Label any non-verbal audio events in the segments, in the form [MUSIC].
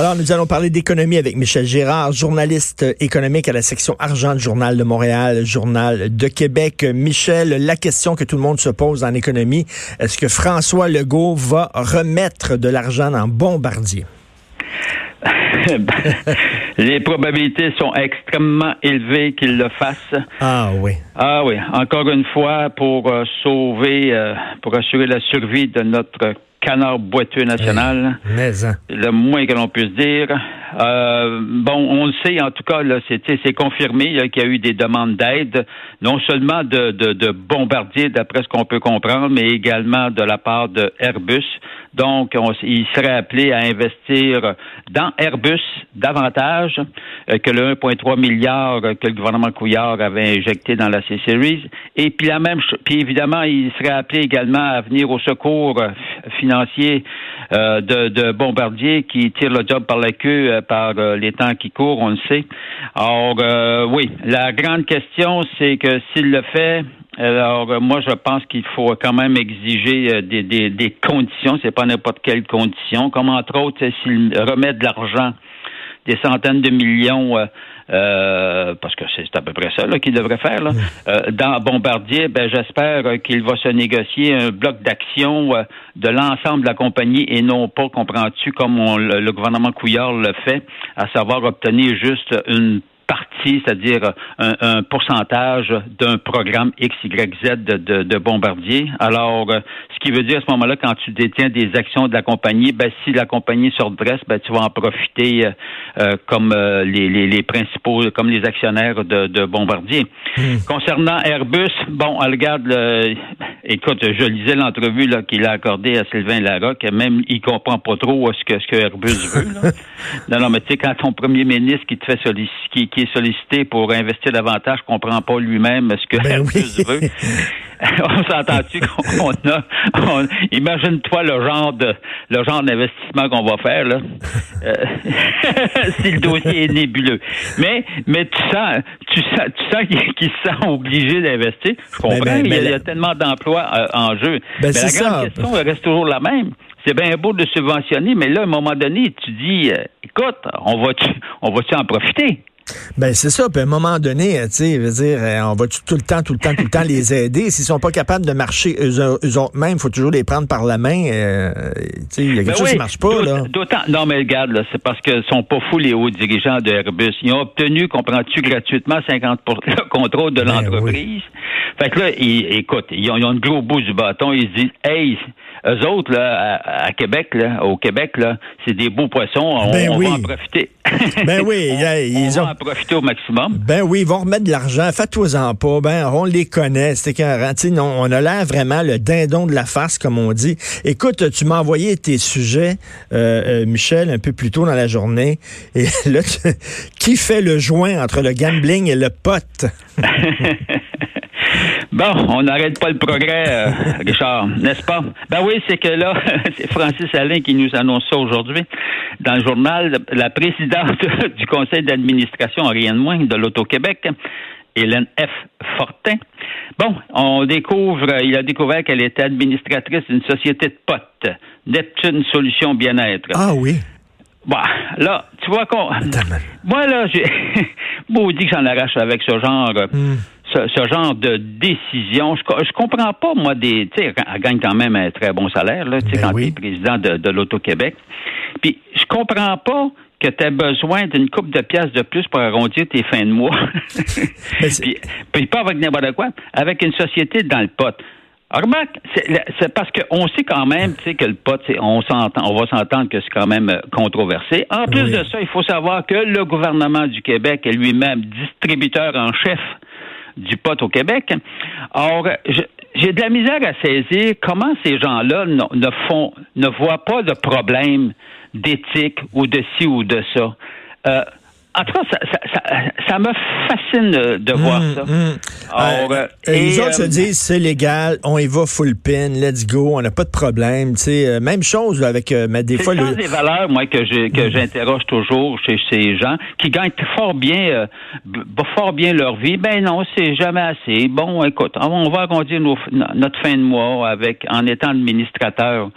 Alors, nous allons parler d'économie avec Michel Gérard, journaliste économique à la section argent du Journal de Montréal, Journal de Québec. Michel, la question que tout le monde se pose en économie, est-ce que François Legault va remettre de l'argent dans Bombardier? [LAUGHS] Les probabilités sont extrêmement élevées qu'il le fasse. Ah oui. Ah oui. Encore une fois, pour euh, sauver, euh, pour assurer la survie de notre canard boiteux national. mais, hein. Le moins que l'on puisse dire. Euh, bon, on le sait, en tout cas, là, c'est, c'est confirmé qu'il y a eu des demandes d'aide, non seulement de, de, de bombardiers, d'après ce qu'on peut comprendre, mais également de la part de Airbus. Donc, on, il serait appelé à investir dans Airbus davantage euh, que le 1,3 milliard que le gouvernement Couillard avait injecté dans la C-Series. Et puis la même, puis évidemment, il serait appelé également à venir au secours financier euh, de, de Bombardier qui tire le job par la queue euh, par euh, les temps qui courent, on le sait. Alors, oui, la grande question, c'est que s'il le fait, alors, moi, je pense qu'il faut quand même exiger des, des, des conditions. C'est pas n'importe quelle condition. Comme entre autres, s'il remet de l'argent, des centaines de millions euh, parce que c'est à peu près ça qu'il devrait faire. Là. Euh, dans Bombardier, ben, j'espère qu'il va se négocier un bloc d'action euh, de l'ensemble de la compagnie et non pas, comprends-tu, comme le, gouvernement Couillard le fait, à savoir obtenir juste une partie, c'est-à-dire un, pourcentage d'un programme X, Y, Z de, de, Bombardier. Alors, euh, ce qui veut dire à ce moment-là, quand tu détiens des actions de la compagnie, ben, si la compagnie se redresse, ben, tu vas en profiter euh, euh, comme les, les, principaux, comme les actionnaires de, de Bombardier. Hmm. Concernant Airbus, bon, regarde, écoute, je lisais l'entrevue qu'il a accordée à Sylvain Larocque, même il comprend pas trop ce que, ce que Airbus veut. [LAUGHS] non, non, mais tu sais, quand ton premier ministre qui te fait solliciter, qui, sollicité pour investir davantage ne comprend pas lui-même ce que ben veut. [LAUGHS] on s'entend-tu qu'on a imagine-toi le genre de le genre d'investissement qu'on va faire là. Euh, [LAUGHS] si le dossier est nébuleux. Mais mais tu sens tu sens tu sens qu'il se sent obligé d'investir. Je comprends ben, ben, il, y a, tellement d'emplois euh, en jeu. Mais la grande question reste toujours la même. C'est bien beau de subventionner, mais là, à un moment donné, tu dis, euh, écoute, on va-tu, on va-tu en profiter? Ben c'est ça. Puis à un moment donné, euh, tu sais, veut dire, euh, on va tout le temps, tout le temps, tout le temps les aider. S'ils sont pas capables de marcher eux, autres mêmes, il faut toujours les prendre par la main. Euh, tu sais, il y a quelque ben chose qui marche pas là. D'autant, non mais regarde, là, c'est parce qu'ils sont pas fous les hauts dirigeants de Airbus. Ils ont obtenu, comprends-tu, gratuitement 50% le contrôle de ben l'entreprise. Fait que là, ils, écoute, ils ont, ils ont le gros bout du bâton. Ils se disent, hey, eux autres, là, à, Québec, là, au Québec, là, c'est des beaux poissons. On, ben va en profiter. [LAUGHS] Ben oui, ils on ont... va en profiter au maximum. Ben oui, ils vont remettre de l'argent. Faites-toi-en pas. Ben, on les connaît. C'était non, on a l'air vraiment le dindon de la face, comme on dit. Écoute, tu m'as envoyé tes sujets, euh, euh, Michel, un peu plus tôt dans la journée. Et [LAUGHS] là, qui fait le joint entre le gambling et le pote? [LAUGHS] Bon, on n'arrête pas le progrès, euh, Richard, n'est-ce pas? Ben oui, c'est que là, [LAUGHS] c'est Francis Alain qui nous annonce ça aujourd'hui. Dans le journal, la présidente [LAUGHS] du conseil d'administration, rien de moins, de l'Auto-Québec, Hélène F. Fortin. Bon, on découvre, il a découvert qu'elle était administratrice d'une société de potes, Neptune Solutions Bien-être. Ah oui. Bon, là, tu vois qu'on. [LAUGHS] Moi, là, j'ai. dit que j'en arrache avec ce genre. Hmm ce, genre de décision. Je, je comprends pas, moi, des. Tu sais, elle gagne quand même un très bon salaire, là, tu sais, ben quand tu es président de, de l'Auto-Québec. Puis, je comprends pas que tu as besoin d'une coupe de pièces de plus pour arrondir tes fins de mois. [LAUGHS] puis, puis, pas avec n'importe quoi, avec une société dans le pot. remarque, c'est parce qu'on sait quand même tu sais, que le pot, on on va s'entendre que c'est quand même euh, controversé. En plus de ça, il faut savoir que le gouvernement du Québec est lui-même distributeur en chef du pot au Québec. Or, j'ai de la misère à saisir comment ces gens-là ne, font, ne voient pas de problème d'éthique ou de ci ou de ça. Euh, en tout cas, ça, ça, ça, me fascine de voir mmh, ça. Mmh. Alors, euh, les autres se disent c'est légal, on y va full pin, let's go, on n'a pas de problème. sais, même chose avec mais des fois le... des valeurs moi que mmh. j'interroge toujours chez ces gens qui gagnent fort bien fort bien leur vie. Ben non, c'est jamais assez. Bon, écoute, on va agrandir notre fin de mois avec en étant administrateur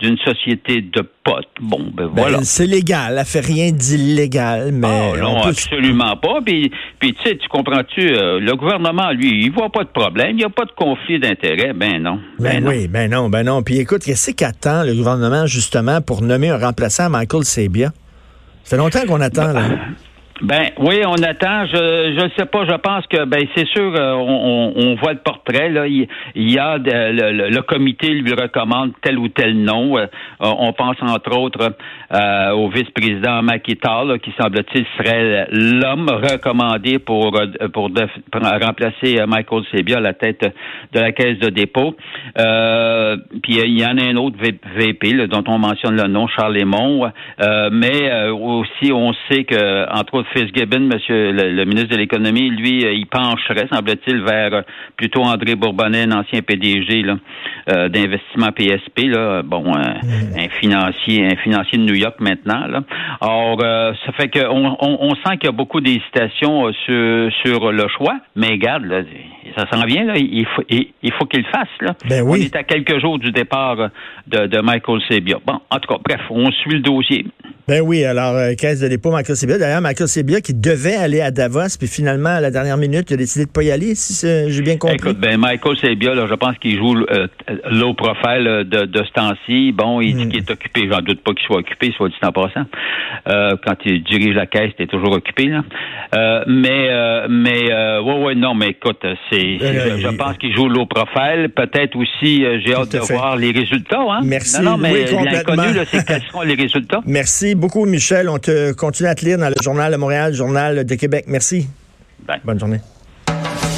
d'une société de potes. Bon, ben, ben voilà. c'est légal, elle fait rien d'illégal, mais. Ah, non, absolument pas. Puis, puis tu sais, tu comprends-tu, euh, le gouvernement, lui, il voit pas de problème, il n'y a pas de conflit d'intérêt. Ben non. Ben, ben oui, ben non, ben non. Puis écoute, qu'est-ce qu'attend le gouvernement, justement, pour nommer un remplaçant à Michael Sebia? Ça fait longtemps qu'on attend, là. Ben oui, on attend. Je je sais pas. Je pense que ben c'est sûr. Euh, on, on, voit le portrait là. Il, y a le, comité lui recommande tel ou tel nom. Euh, on pense entre autres euh, au vice-président Makita, qui semble-t-il serait l'homme recommandé pour pour, remplacer Michael Sebia à la tête de la caisse de dépôt. puis il y en a un autre VP dont on mentionne le nom, Charles Lemont. mais aussi on sait que entre autres Fitzgibbon, monsieur le, ministre de l'économie, lui, euh, il pencherait, semble-t-il, vers euh, plutôt André Bourbonnais, un ancien PDG euh, d'investissement PSP, là, bon, mm. un, financier, un financier de New York maintenant. Là. Or, ça fait qu'on on, sent qu'il y a beaucoup d'hésitations sur, sur le choix, mais regarde, là, ça s'en vient, là, il faut il, faut qu'il le fasse. Là. Ben oui. On est à quelques jours du départ de, de Michael Sebia. Bon, en tout cas, bref, on suit le dossier. Ben oui, alors, caisse de dépôt, Michael Sebia. D'ailleurs, Michael Sebia qui devait aller à Davos, puis finalement, à la dernière minute, il a décidé de pas y aller, si j'ai bien compris. Écoute, ben Michael Sebia, là, je pense qu'il joue euh, low profile de, de ce temps-ci. Bon, il dit hmm. qu'il est occupé. J'en doute pas qu'il soit occupé, soit dit en passant. Euh, quand il dirige la caisse, il est toujours occupé. Là. Euh, mais, euh, mais, euh, ouais, ouais, non, mais écoute, c'est, je, pense qu'il joue low profile. Peut-être aussi, j'ai hâte de voir les résultats. Hein? Merci. Non, non mais l'inconnu, c'est quels seront les résultats. [LAUGHS] Merci beaucoup, Michel. On te continue à te lire dans le journal de Montréal, Journal de Québec. Merci. Bonne journée.